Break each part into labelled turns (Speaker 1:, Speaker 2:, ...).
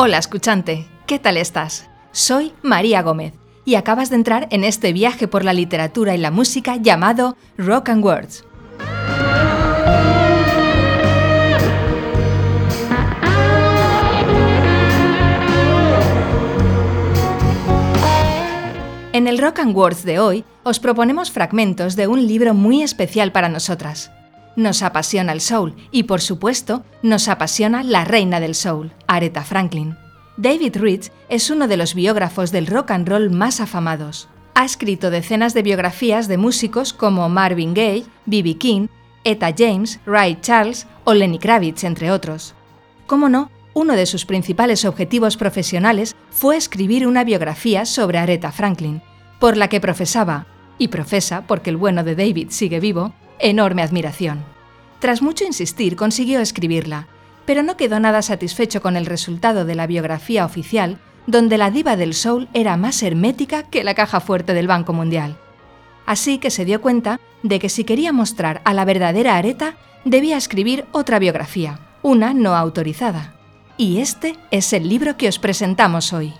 Speaker 1: Hola escuchante, ¿qué tal estás? Soy María Gómez y acabas de entrar en este viaje por la literatura y la música llamado Rock and Words. En el Rock and Words de hoy os proponemos fragmentos de un libro muy especial para nosotras, nos apasiona el soul y, por supuesto, nos apasiona la reina del soul, Aretha Franklin. David Rich es uno de los biógrafos del rock and roll más afamados. Ha escrito decenas de biografías de músicos como Marvin Gaye, B.B. King, Etta James, Ray Charles o Lenny Kravitz, entre otros. Como no, uno de sus principales objetivos profesionales fue escribir una biografía sobre Aretha Franklin, por la que profesaba, y profesa porque el bueno de David sigue vivo, enorme admiración. Tras mucho insistir consiguió escribirla, pero no quedó nada satisfecho con el resultado de la biografía oficial, donde la diva del soul era más hermética que la caja fuerte del Banco Mundial. Así que se dio cuenta de que si quería mostrar a la verdadera Areta, debía escribir otra biografía, una no autorizada. Y este es el libro que os presentamos hoy.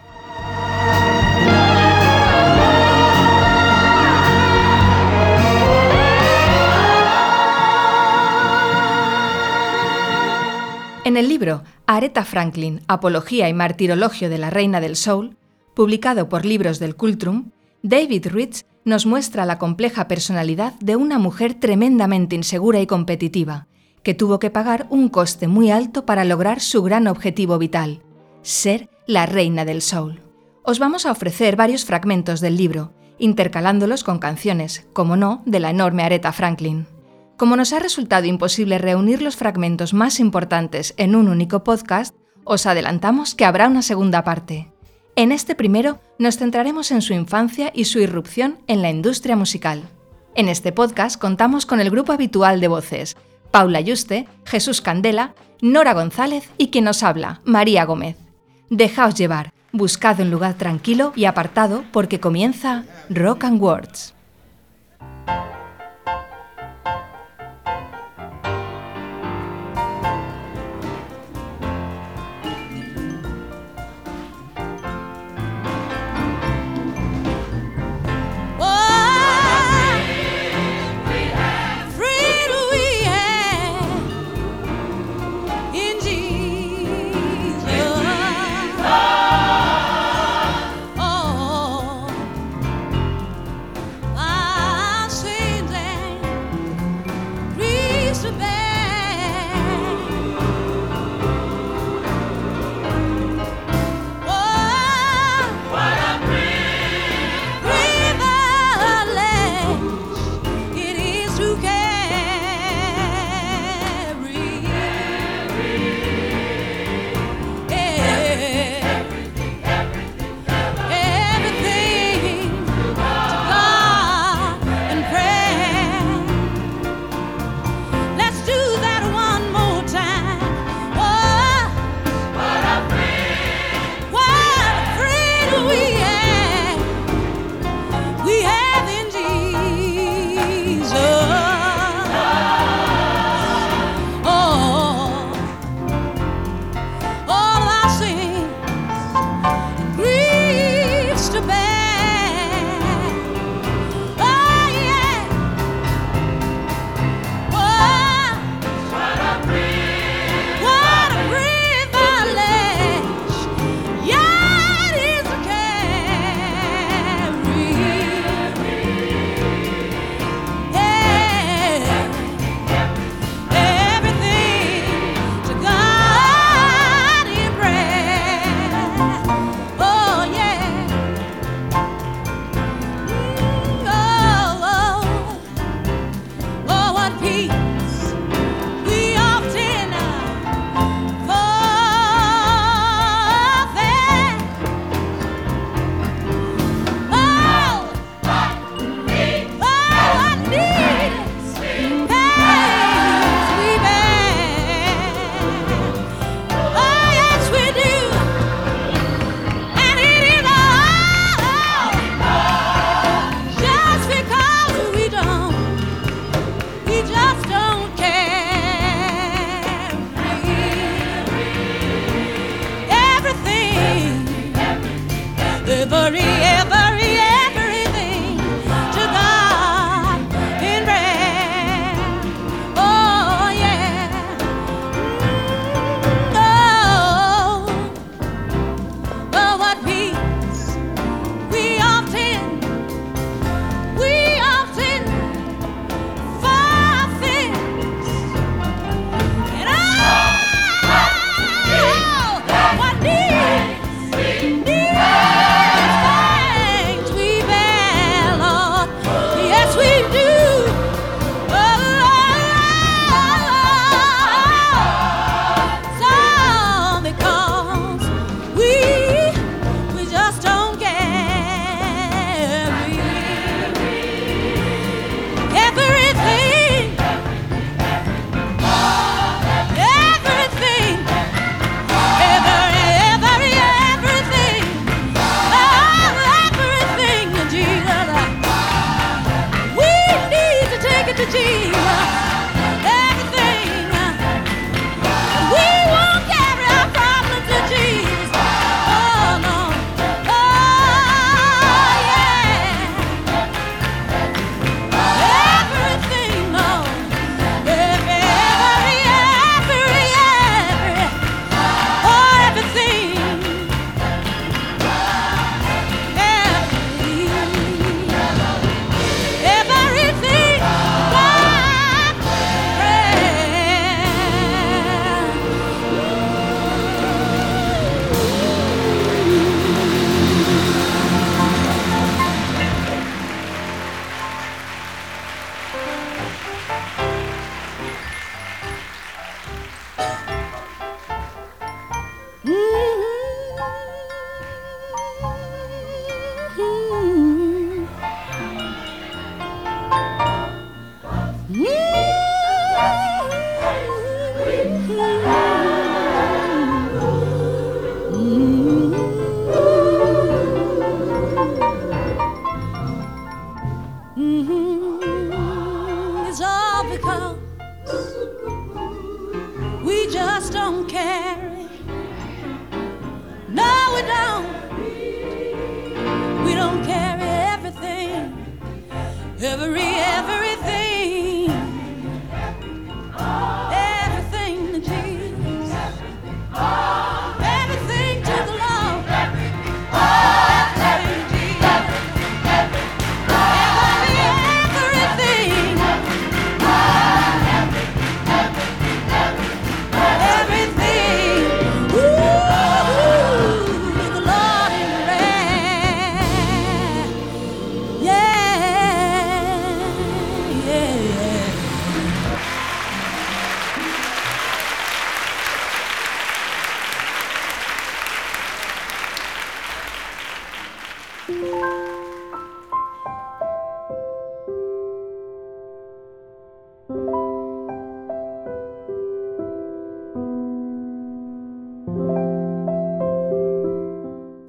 Speaker 1: El libro Aretha Franklin, Apología y Martirologio de la Reina del Soul, publicado por Libros del Cultrum, David Rich nos muestra la compleja personalidad de una mujer tremendamente insegura y competitiva, que tuvo que pagar un coste muy alto para lograr su gran objetivo vital, ser la reina del soul. Os vamos a ofrecer varios fragmentos del libro, intercalándolos con canciones, como no, de la enorme Aretha Franklin. Como nos ha resultado imposible reunir los fragmentos más importantes en un único podcast, os adelantamos que habrá una segunda parte. En este primero nos centraremos en su infancia y su irrupción en la industria musical. En este podcast contamos con el grupo habitual de voces, Paula Yuste, Jesús Candela, Nora González y quien nos habla, María Gómez. Dejaos llevar, buscad un lugar tranquilo y apartado porque comienza Rock and Words.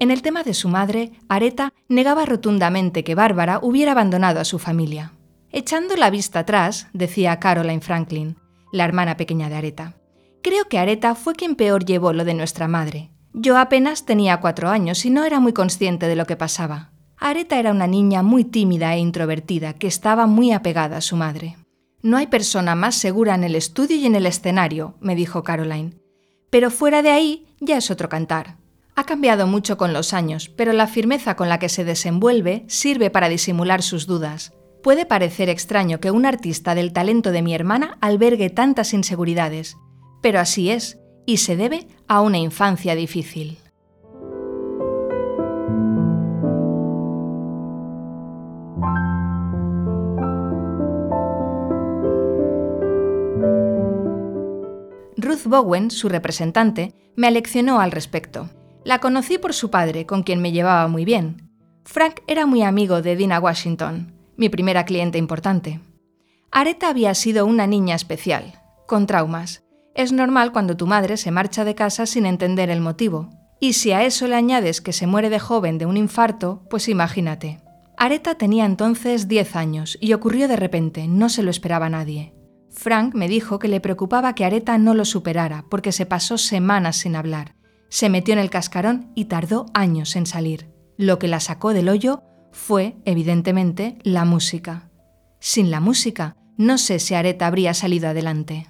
Speaker 1: En el tema de su madre, Areta negaba rotundamente que Bárbara hubiera abandonado a su familia. Echando la vista atrás, decía Caroline Franklin, la hermana pequeña de Areta, creo que Areta fue quien peor llevó lo de nuestra madre. Yo apenas tenía cuatro años y no era muy consciente de lo que pasaba. Areta era una niña muy tímida e introvertida que estaba muy apegada a su madre. No hay persona más segura en el estudio y en el escenario, me dijo Caroline. Pero fuera de ahí ya es otro cantar. Ha cambiado mucho con los años, pero la firmeza con la que se desenvuelve sirve para disimular sus dudas. Puede parecer extraño que un artista del talento de mi hermana albergue tantas inseguridades, pero así es, y se debe a una infancia difícil. Ruth Bowen, su representante, me aleccionó al respecto. La conocí por su padre, con quien me llevaba muy bien. Frank era muy amigo de Dina Washington, mi primera cliente importante. Areta había sido una niña especial, con traumas. Es normal cuando tu madre se marcha de casa sin entender el motivo. Y si a eso le añades que se muere de joven de un infarto, pues imagínate. Areta tenía entonces 10 años y ocurrió de repente, no se lo esperaba nadie. Frank me dijo que le preocupaba que Areta no lo superara porque se pasó semanas sin hablar se metió en el cascarón y tardó años en salir. Lo que la sacó del hoyo fue, evidentemente, la música. Sin la música, no sé si Areta habría salido adelante.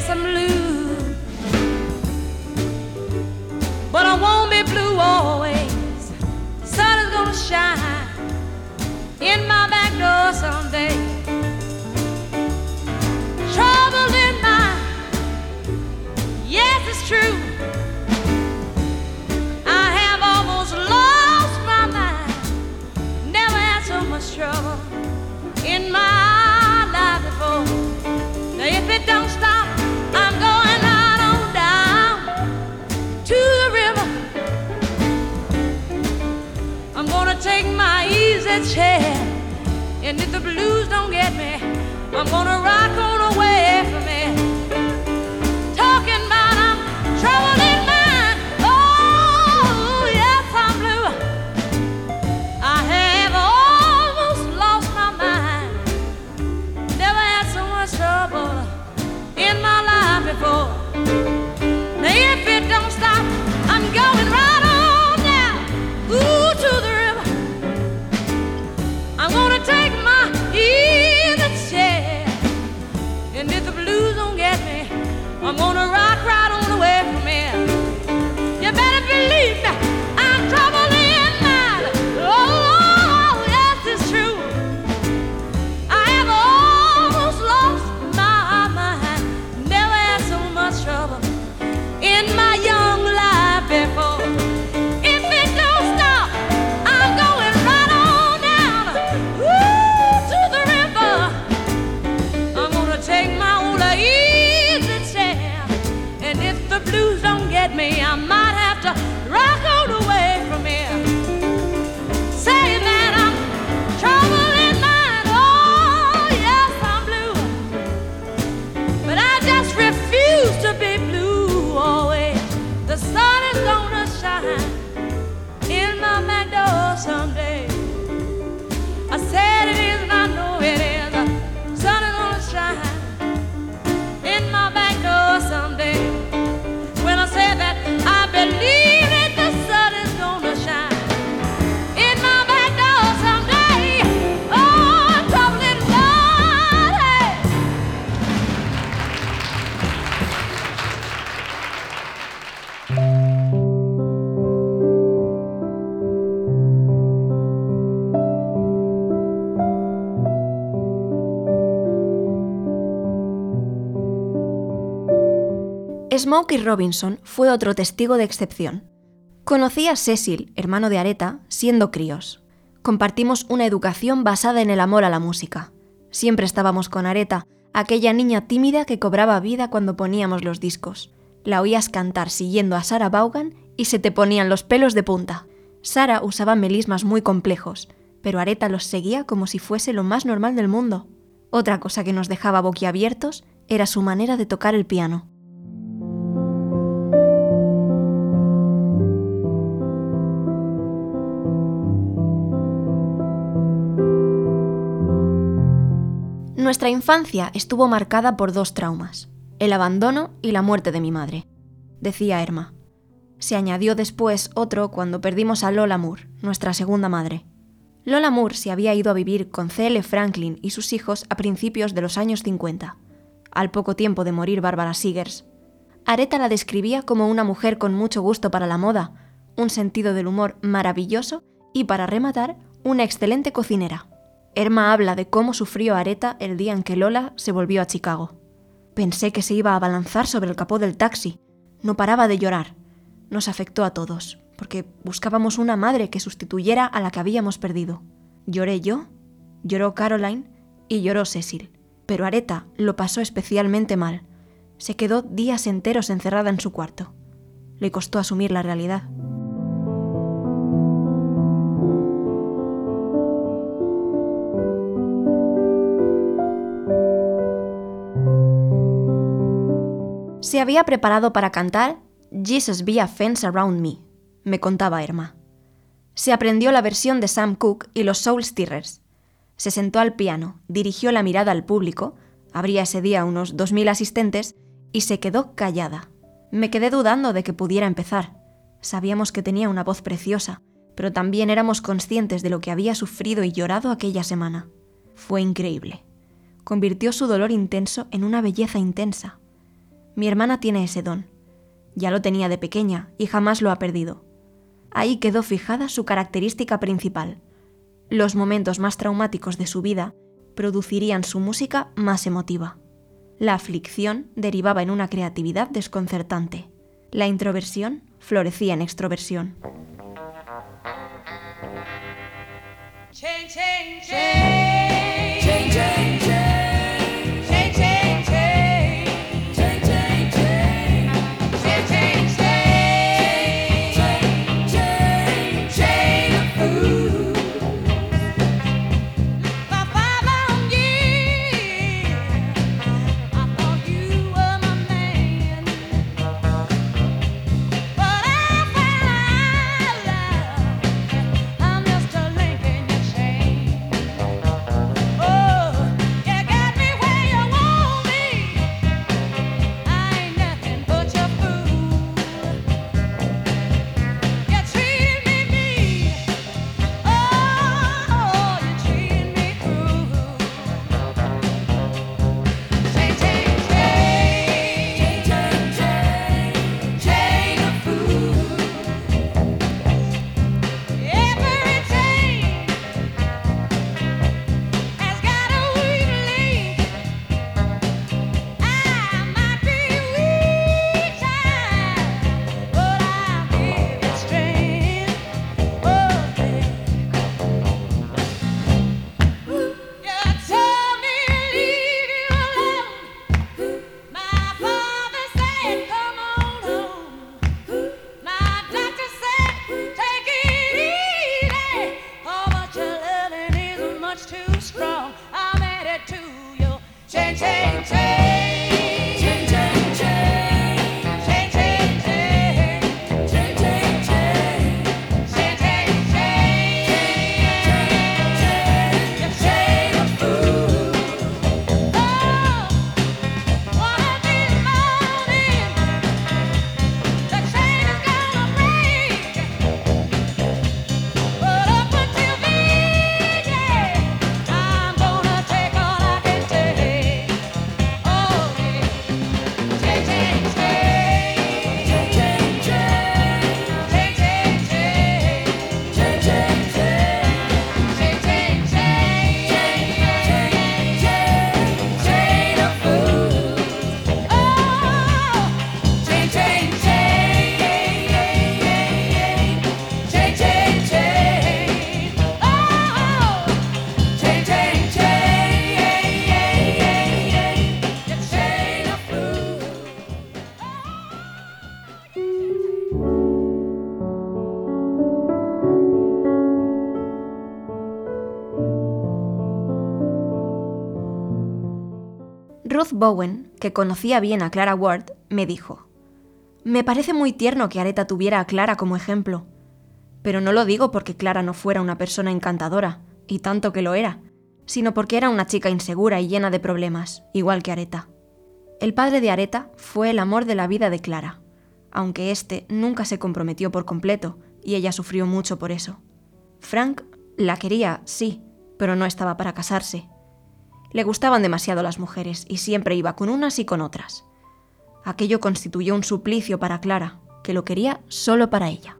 Speaker 2: yes, I'm blue. But I won't be blue always. Sun is gonna shine in my back door someday. Trouble in my, yes, it's true. Easy chair. And if the blues don't get me, I'm gonna rock on
Speaker 3: Smokey Robinson fue otro testigo de excepción. Conocí a Cecil, hermano de Areta, siendo críos. Compartimos una educación basada en el amor a la música. Siempre estábamos con Areta, aquella niña tímida que cobraba vida cuando poníamos los discos. La oías cantar siguiendo a Sarah Vaughan y se te ponían los pelos de punta. Sara usaba melismas muy complejos, pero Areta los seguía como si fuese lo más normal del mundo. Otra cosa que nos dejaba boquiabiertos era su manera de tocar el piano. Nuestra infancia estuvo marcada por dos traumas, el abandono y la muerte de mi madre, decía Erma. Se añadió después otro cuando perdimos a Lola Moore, nuestra segunda madre. Lola Moore se había ido a vivir con C.L. Franklin y sus hijos a principios de los años 50, al poco tiempo de morir Bárbara Seegers. Areta la describía como una mujer con mucho gusto para la moda, un sentido del humor maravilloso y, para rematar, una excelente cocinera. Erma habla de cómo sufrió Areta el día en que Lola se volvió a Chicago. Pensé que se iba a abalanzar sobre el capó del taxi. No paraba de llorar. Nos afectó a todos, porque buscábamos una madre que sustituyera a la que habíamos perdido. Lloré yo, lloró Caroline y lloró Cecil. Pero Areta lo pasó especialmente mal. Se quedó días enteros encerrada en su cuarto. Le costó asumir la realidad. Se había preparado para cantar Jesus Be a Fence Around Me, me contaba Erma. Se aprendió la versión de Sam Cooke y los Soul Stirrers. Se sentó al piano, dirigió la mirada al público, habría ese día unos 2.000 asistentes, y se quedó callada. Me quedé dudando de que pudiera empezar. Sabíamos que tenía una voz preciosa, pero también éramos conscientes de lo que había sufrido y llorado aquella semana. Fue increíble. Convirtió su dolor intenso en una belleza intensa. Mi hermana tiene ese don. Ya lo tenía de pequeña y jamás lo ha perdido. Ahí quedó fijada su característica principal. Los momentos más traumáticos de su vida producirían su música más emotiva. La aflicción derivaba en una creatividad desconcertante. La introversión florecía en extroversión. Bowen, que conocía bien a Clara Ward, me dijo, Me parece muy tierno que Areta tuviera a Clara como ejemplo, pero no lo digo porque Clara no fuera una persona encantadora, y tanto que lo era, sino porque era una chica insegura y llena de problemas, igual que Areta. El padre de Areta fue el amor de la vida de Clara, aunque éste nunca se comprometió por completo y ella sufrió mucho por eso. Frank la quería, sí, pero no estaba para casarse. Le gustaban demasiado las mujeres y siempre iba con unas y con otras. Aquello constituyó un suplicio para Clara, que lo quería solo para ella.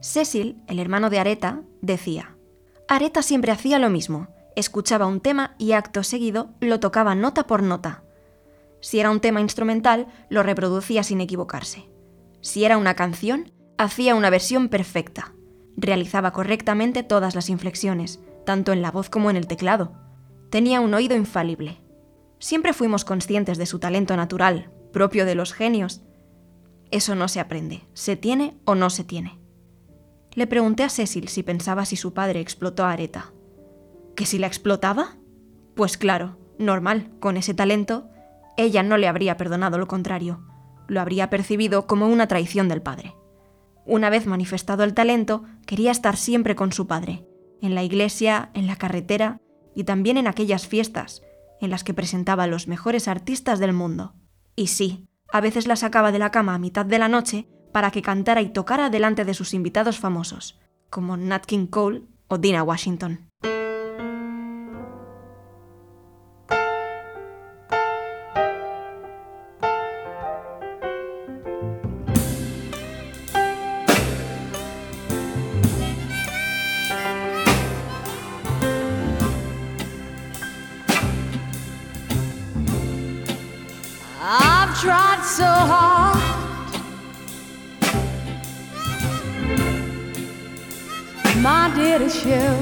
Speaker 3: Cecil, el hermano de Areta, decía, Areta siempre hacía lo mismo, escuchaba un tema y acto seguido lo tocaba nota por nota. Si era un tema instrumental, lo reproducía sin equivocarse. Si era una canción, hacía una versión perfecta. Realizaba correctamente todas las inflexiones, tanto en la voz como en el teclado. Tenía un oído infalible. Siempre fuimos conscientes de su talento natural, propio de los genios. Eso no se aprende, se tiene o no se tiene. Le pregunté a Cecil si pensaba si su padre explotó a Areta. ¿Que si la explotaba? Pues claro, normal, con ese talento, ella no le habría perdonado lo contrario, lo habría percibido como una traición del padre. Una vez manifestado el talento, quería estar siempre con su padre, en la iglesia, en la carretera y también en aquellas fiestas en las que presentaba a los mejores artistas del mundo. Y sí, a veces la sacaba de la cama a mitad de la noche para que cantara y tocara delante de sus invitados famosos, como Nat King Cole o Dina Washington.
Speaker 2: Dear.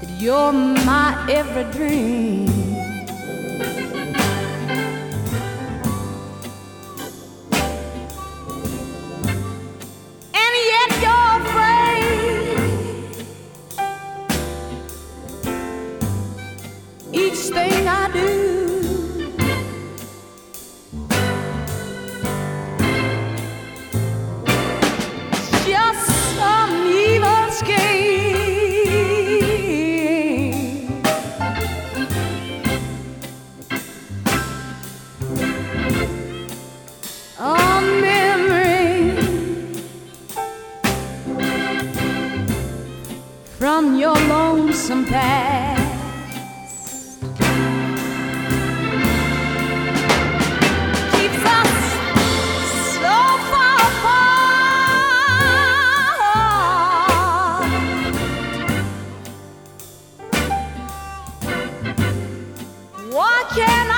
Speaker 2: That you're my every dream. can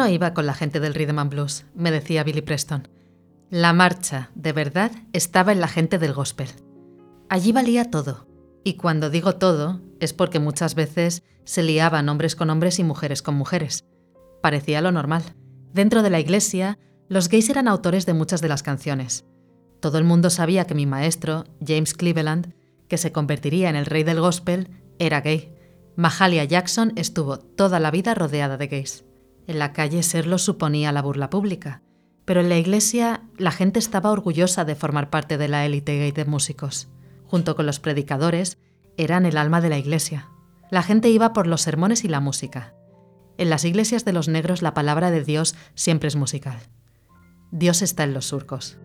Speaker 4: no iba con la gente del Rhythm and Blues, me decía Billy Preston. La marcha, de verdad, estaba en la gente del gospel. Allí valía todo. Y cuando digo todo, es porque muchas veces se liaban hombres con hombres y mujeres con mujeres. Parecía lo normal. Dentro de la iglesia, los gays eran autores de muchas de las canciones. Todo el mundo sabía que mi maestro, James Cleveland, que se convertiría en el rey del gospel, era gay. Mahalia Jackson estuvo toda la vida rodeada de gays. En la calle serlo suponía la burla pública, pero en la iglesia la gente estaba orgullosa de formar parte de la élite gay de músicos. Junto con los predicadores, eran el alma de la iglesia. La gente iba por los sermones y la música. En las iglesias de los negros la palabra de Dios siempre es musical. Dios está en los surcos.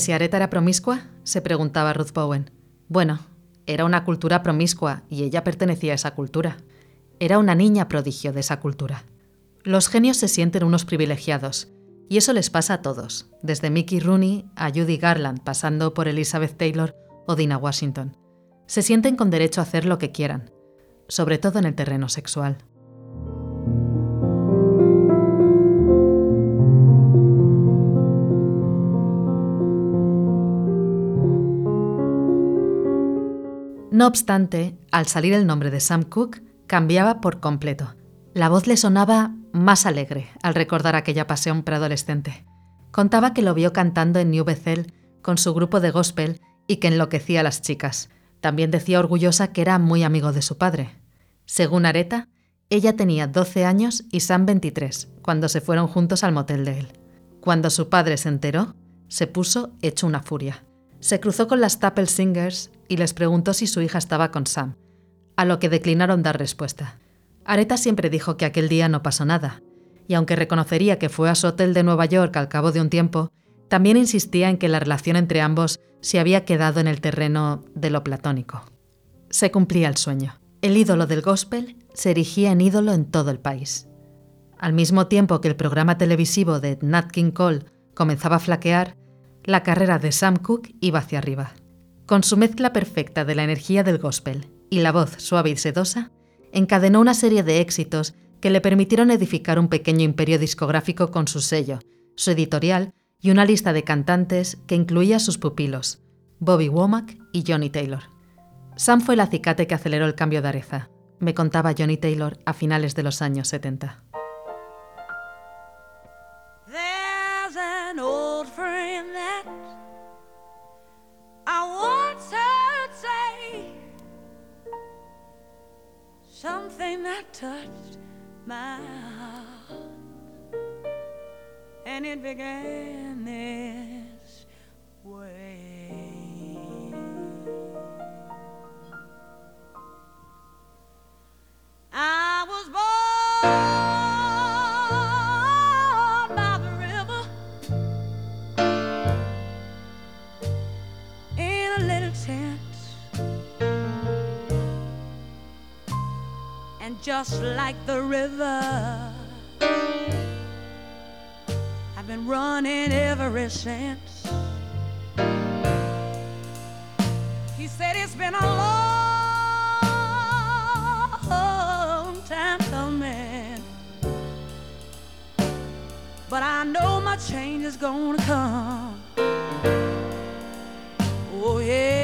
Speaker 4: Si Areta era promiscua? se preguntaba Ruth Bowen. Bueno, era una cultura promiscua y ella pertenecía a esa cultura. Era una niña prodigio de esa cultura. Los genios se sienten unos privilegiados, y eso les pasa a todos, desde Mickey Rooney a Judy Garland, pasando por Elizabeth Taylor o Dina Washington. Se sienten con derecho a hacer lo que quieran, sobre todo en el terreno sexual. No obstante, al salir el nombre de Sam Cooke, cambiaba por completo. La voz le sonaba más alegre al recordar aquella pasión preadolescente. Contaba que lo vio cantando en New Bethel con su grupo de gospel y que enloquecía a las chicas. También decía orgullosa que era muy amigo de su padre. Según Areta, ella tenía 12 años y Sam 23 cuando se fueron juntos al motel de él. Cuando su padre se enteró, se puso hecho una furia. Se cruzó con las Staple Singers y les preguntó si su hija estaba con Sam, a lo que declinaron dar respuesta. Areta siempre dijo que aquel día no pasó nada, y aunque reconocería que fue a su hotel de Nueva York al cabo de un tiempo, también insistía en que la relación entre ambos se había quedado en el terreno de lo platónico. Se cumplía el sueño. El ídolo del gospel se erigía en ídolo en todo el país. Al mismo tiempo que el programa televisivo de Nat King Cole comenzaba a flaquear, la carrera de Sam Cooke iba hacia arriba. Con su mezcla perfecta de la energía del gospel y la voz suave y sedosa, encadenó una serie de éxitos que le permitieron edificar un pequeño imperio discográfico con su sello, su editorial y una lista de cantantes que incluía a sus pupilos, Bobby Womack y Johnny Taylor. Sam fue el acicate que aceleró el cambio de Areza, me contaba Johnny Taylor a finales de los años 70.
Speaker 2: Something that touched my heart, and it began this way. I was born just like the river, I've been running ever since. He said it's been a long time coming. But I know my change is gonna come. Oh, yeah.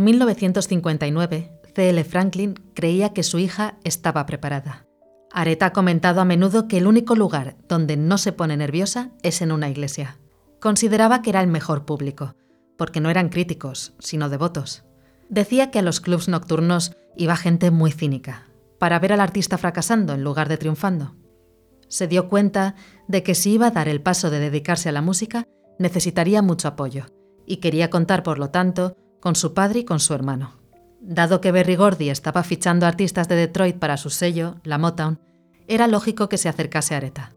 Speaker 4: En 1959, C.L. Franklin creía que su hija estaba preparada. Aretha ha comentado a menudo que el único lugar donde no se pone nerviosa es en una iglesia. Consideraba que era el mejor público, porque no eran críticos, sino devotos. Decía que a los clubs nocturnos iba gente muy cínica, para ver al artista fracasando en lugar de triunfando. Se dio cuenta de que si iba a dar el paso de dedicarse a la música, necesitaría mucho apoyo, y quería contar, por lo tanto, con su padre y con su hermano. Dado que Berry Gordy estaba fichando artistas de Detroit para su sello, la Motown, era lógico que se acercase a Areta.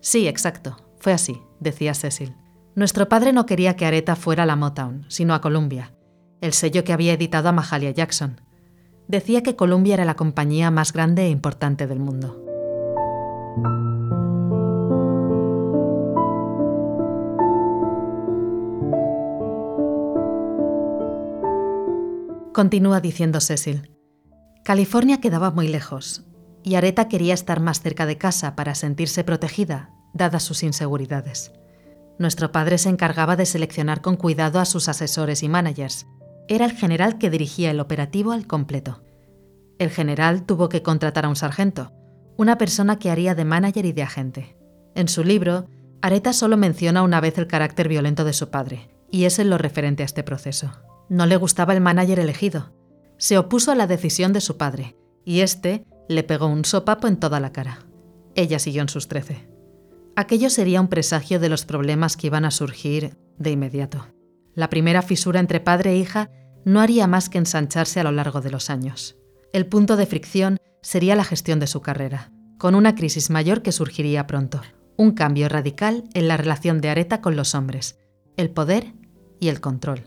Speaker 4: Sí, exacto, fue así, decía Cecil. Nuestro padre no quería que Areta fuera a la Motown, sino a Columbia, el sello que había editado a Mahalia Jackson. Decía que Columbia era la compañía más grande e importante del mundo. Continúa diciendo Cecil. California quedaba muy lejos, y Areta quería estar más cerca de casa para sentirse protegida, dadas sus inseguridades. Nuestro padre se encargaba de seleccionar con cuidado a sus asesores y managers. Era el general que dirigía el operativo al completo. El general tuvo que contratar a un sargento, una persona que haría de manager y de agente. En su libro, Areta solo menciona una vez el carácter violento de su padre, y es en lo referente a este proceso. No le gustaba el manager elegido. Se opuso a la decisión de su padre, y este le pegó un sopapo en toda la cara. Ella siguió en sus trece. Aquello sería un presagio de los problemas que iban a surgir de inmediato. La primera fisura entre padre e hija no haría más que ensancharse a lo largo de los años. El punto de fricción sería la gestión de su carrera, con una crisis mayor que surgiría pronto. Un cambio radical en la relación de Areta con los hombres, el poder y el control.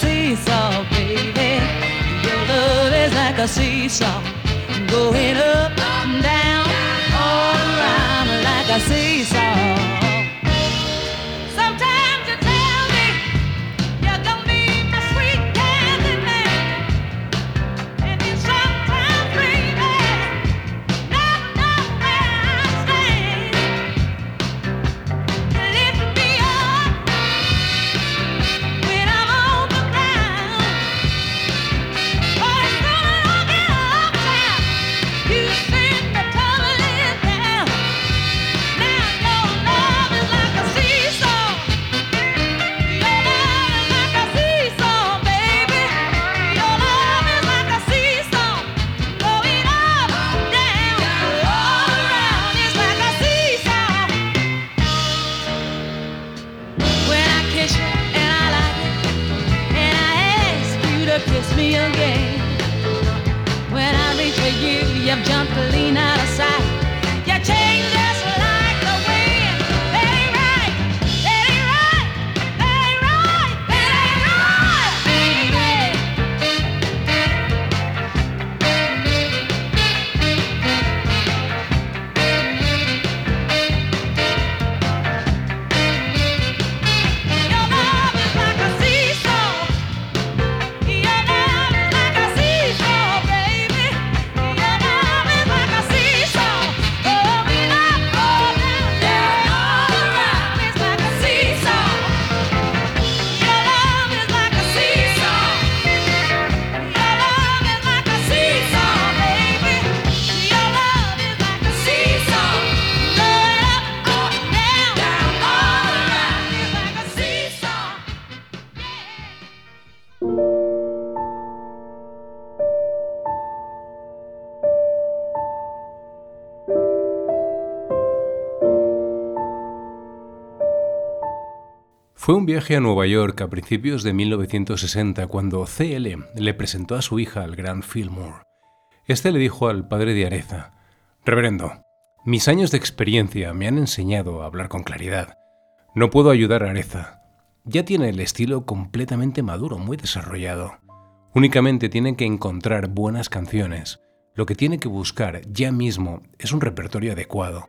Speaker 2: Seesaw, baby. Your love is like a seesaw, going up and down, all around like a seesaw.
Speaker 5: Fue un viaje a Nueva York a principios de 1960 cuando CL le presentó a su hija al gran Fillmore. Este le dijo al padre de Areza, Reverendo, mis años de experiencia me han enseñado a hablar con claridad. No puedo ayudar a Areza. Ya tiene el estilo completamente maduro, muy desarrollado. Únicamente tiene que encontrar buenas canciones, lo que tiene que buscar ya mismo es un repertorio adecuado.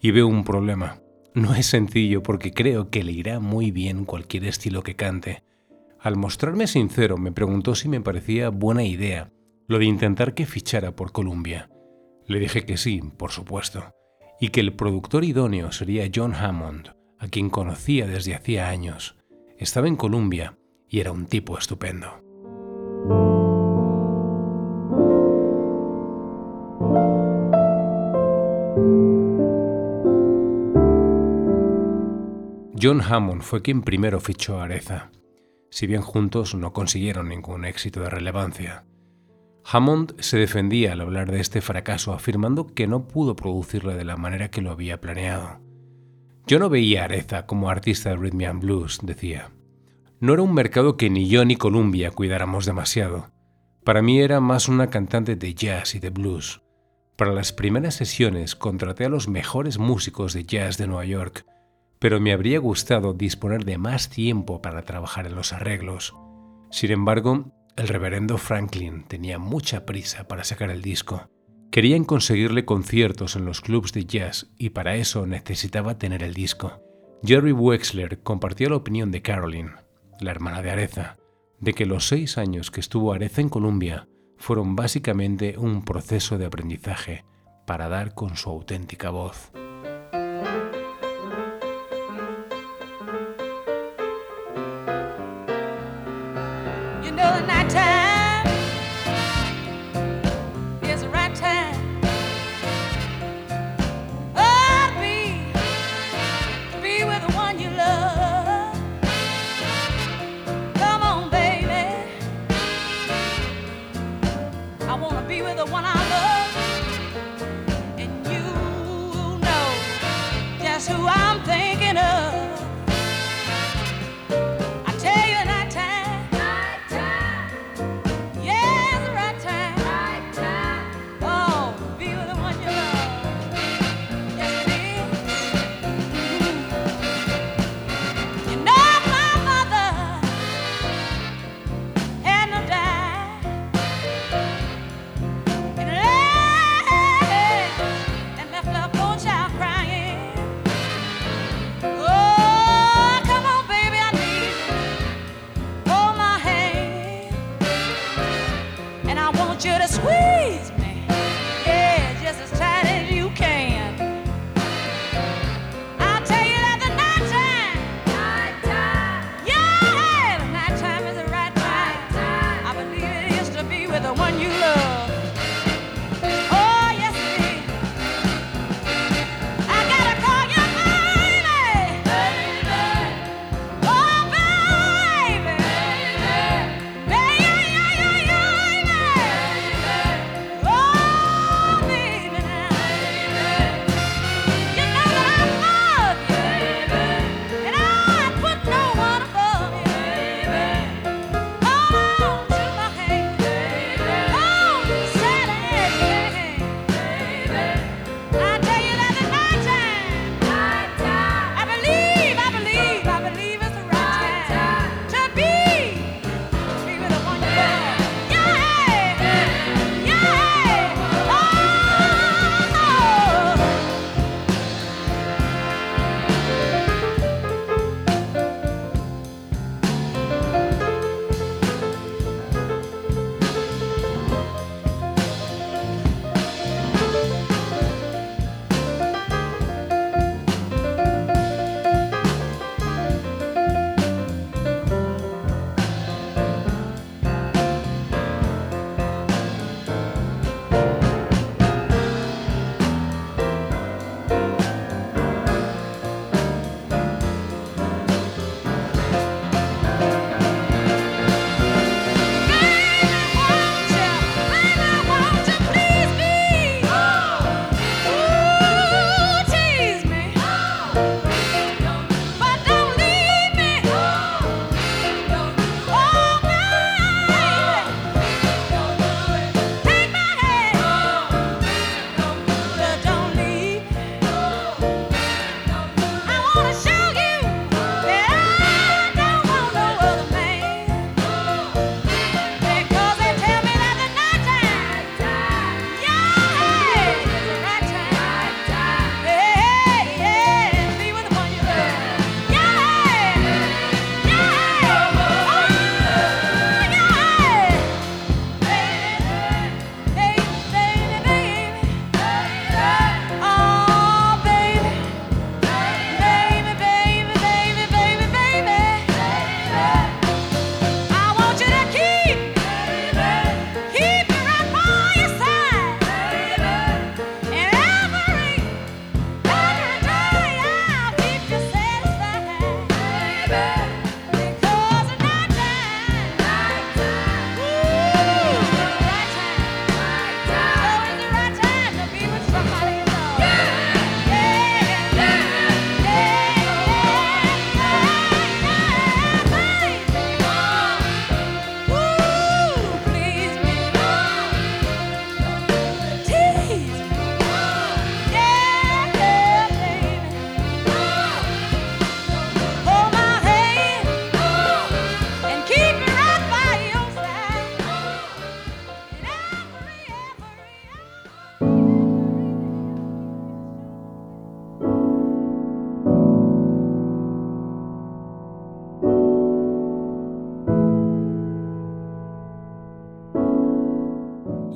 Speaker 5: Y veo un problema. No es sencillo porque creo que le irá muy bien cualquier estilo que cante. Al mostrarme sincero, me preguntó si me parecía buena idea lo de intentar que fichara por Columbia. Le dije que sí, por supuesto, y que el productor idóneo sería John Hammond, a quien conocía desde hacía años. Estaba en Columbia y era un tipo estupendo. John Hammond fue quien primero fichó a Areza, si bien juntos no consiguieron ningún éxito de relevancia. Hammond se defendía al hablar de este fracaso afirmando que no pudo producirla de la manera que lo había planeado. Yo no veía a Areza como artista de rhythm and blues, decía. No era un mercado que ni yo ni Columbia cuidáramos demasiado. Para mí era más una cantante de jazz y de blues. Para las primeras sesiones contraté a los mejores músicos de jazz de Nueva York pero me habría gustado disponer de más tiempo para trabajar en los arreglos. Sin embargo, el reverendo Franklin tenía mucha prisa para sacar el disco. Querían conseguirle conciertos en los clubs de jazz y para eso necesitaba tener el disco. Jerry Wexler compartió la opinión de Carolyn, la hermana de Areza, de que los seis años que estuvo Areza en Columbia fueron básicamente un proceso de aprendizaje para dar con su auténtica voz.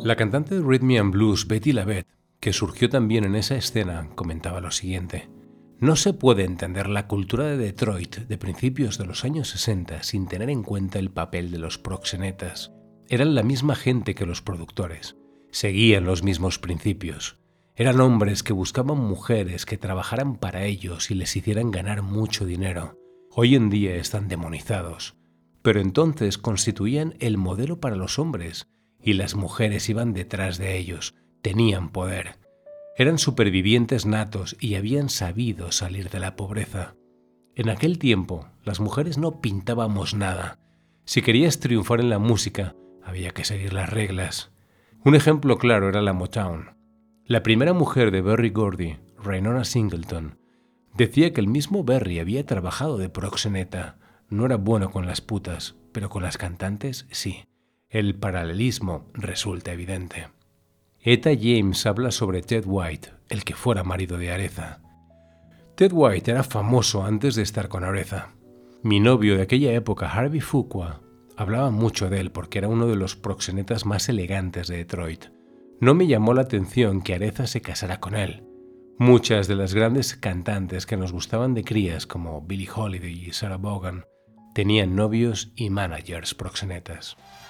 Speaker 2: La cantante de Rhythm and Blues Betty Lavette, que surgió también en esa escena, comentaba lo siguiente. No se puede entender la cultura de Detroit de principios de los años 60 sin tener en cuenta el papel de los proxenetas. Eran la misma gente que los productores. Seguían los mismos principios. Eran hombres que buscaban mujeres que trabajaran para ellos y les hicieran ganar mucho dinero. Hoy en día están demonizados. Pero entonces constituían el modelo para los hombres y las mujeres iban detrás de ellos, tenían poder. Eran supervivientes natos y habían sabido salir de la pobreza. En aquel tiempo, las mujeres no pintábamos nada. Si querías triunfar en la música, había que seguir las reglas. Un ejemplo claro era la Motown. La primera mujer de Berry Gordy, Rainora Singleton, decía que el mismo Berry había trabajado de proxeneta. No era bueno con las putas, pero con las cantantes sí. El paralelismo resulta evidente. Eta James habla sobre Ted White, el que fuera marido de Aretha. Ted White era famoso antes de estar con Aretha. Mi novio de aquella época, Harvey Fuqua, hablaba mucho de él porque era uno de los proxenetas más elegantes de Detroit. No me llamó la atención que Aretha se casara con él. Muchas de las grandes cantantes que nos gustaban de crías, como Billie Holiday y Sarah Vaughan, tenían novios y managers proxenetas.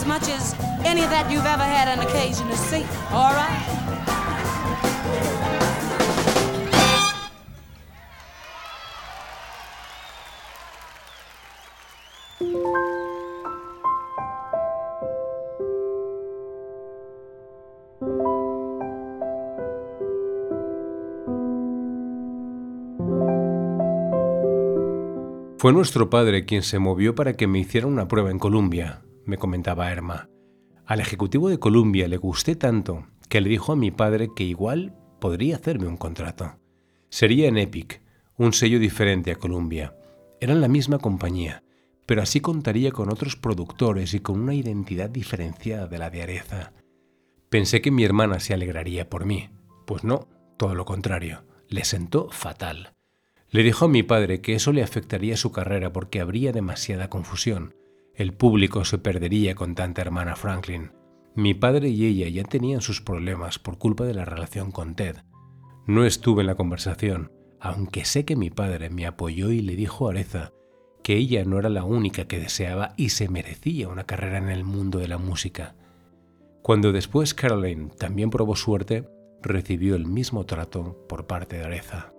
Speaker 2: as much as any that you've ever had an occasion to see. All right?
Speaker 5: Fue nuestro padre quien se movió para que me hiciera una prueba en Columbia, me comentaba Erma. Al ejecutivo de Columbia le gusté tanto que le dijo a mi padre que igual podría hacerme un contrato. Sería en Epic, un sello diferente a Columbia. Eran la misma compañía, pero así contaría con otros productores y con una identidad diferenciada de la de Areza. Pensé que mi hermana se alegraría por mí. Pues no, todo lo contrario, le sentó fatal. Le dijo a mi padre que eso le afectaría su carrera porque habría demasiada confusión. El público se perdería con tanta hermana Franklin. Mi padre y ella ya tenían sus problemas por culpa de la relación con Ted. No estuve en la conversación, aunque sé que mi padre me apoyó y le dijo a Areza que ella no era la única que deseaba y se merecía una carrera en el mundo de la música. Cuando después Caroline también probó suerte, recibió el mismo trato por parte de Areza.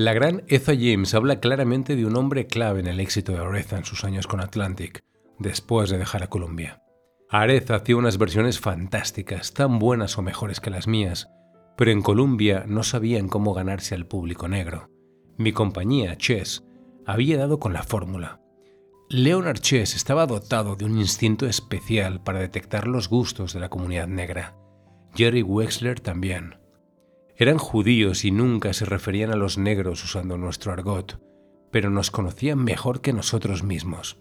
Speaker 5: La gran Etha James habla claramente de un hombre clave en el éxito de Aretha en sus años con Atlantic, después de dejar a Columbia. Aretha hacía unas versiones fantásticas, tan buenas o mejores que las mías, pero en Columbia no sabían cómo ganarse al público negro. Mi compañía, Chess, había dado con la fórmula. Leonard Chess estaba dotado de un instinto especial para detectar los gustos de la comunidad negra. Jerry Wexler también. Eran judíos y nunca se referían a los negros usando nuestro argot, pero nos conocían mejor que nosotros mismos.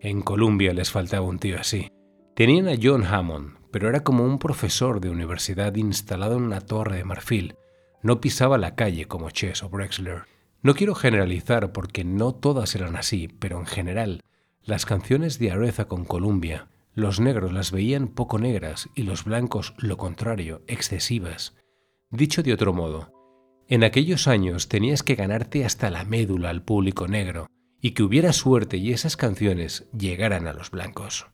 Speaker 5: En Columbia les faltaba un tío así. Tenían a John Hammond, pero era como un profesor de universidad instalado en una torre de marfil. No pisaba la calle como Chess o Brexler. No quiero generalizar porque no todas eran así, pero en general, las canciones de Aretha con Columbia, los negros las veían poco negras y los blancos, lo contrario, excesivas. Dicho de otro modo, en aquellos años tenías que ganarte hasta la médula al público negro y que hubiera suerte y esas canciones llegaran a los blancos.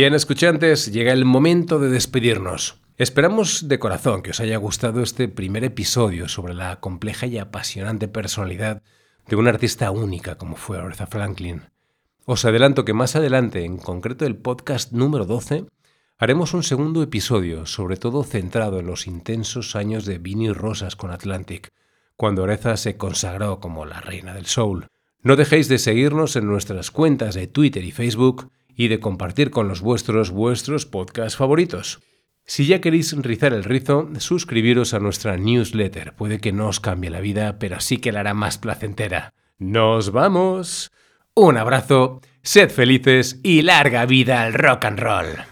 Speaker 5: Bien, escuchantes, llega el momento de despedirnos. Esperamos de corazón que os haya gustado este primer episodio sobre la compleja y apasionante personalidad de una artista única como fue Aretha Franklin. Os adelanto que más adelante, en concreto el podcast número 12, haremos un segundo episodio, sobre todo centrado en los intensos años de Vinnie Rosas con Atlantic, cuando Aretha se consagró como la reina del soul. No dejéis de seguirnos en nuestras cuentas de Twitter y Facebook y de compartir con los vuestros vuestros podcasts favoritos. Si ya queréis rizar el rizo, suscribiros a nuestra newsletter. Puede que no os cambie la vida, pero sí que la hará más placentera. ¡Nos vamos! Un abrazo, sed felices y larga vida al rock and roll.